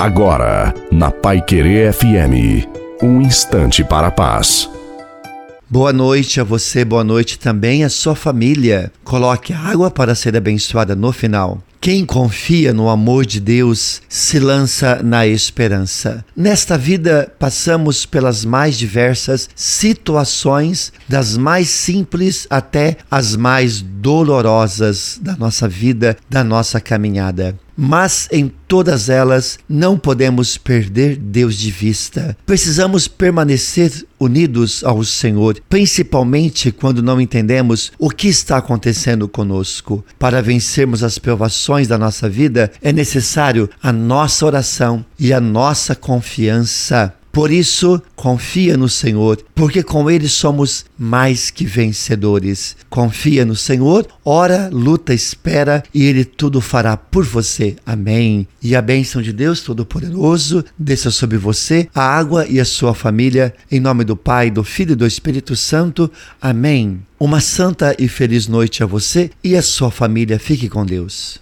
Agora, na Pai Querer FM, um instante para a paz. Boa noite a você, boa noite também à sua família. Coloque água para ser abençoada no final. Quem confia no amor de Deus se lança na esperança. Nesta vida, passamos pelas mais diversas situações, das mais simples até as mais dolorosas da nossa vida, da nossa caminhada mas em todas elas não podemos perder Deus de vista. Precisamos permanecer unidos ao Senhor, principalmente quando não entendemos o que está acontecendo conosco. Para vencermos as provações da nossa vida, é necessário a nossa oração e a nossa confiança. Por isso, confia no Senhor, porque com Ele somos mais que vencedores. Confia no Senhor, ora, luta, espera e Ele tudo fará por você. Amém. E a bênção de Deus Todo-Poderoso desça sobre você, a água e a sua família, em nome do Pai, do Filho e do Espírito Santo. Amém. Uma santa e feliz noite a você e a sua família. Fique com Deus.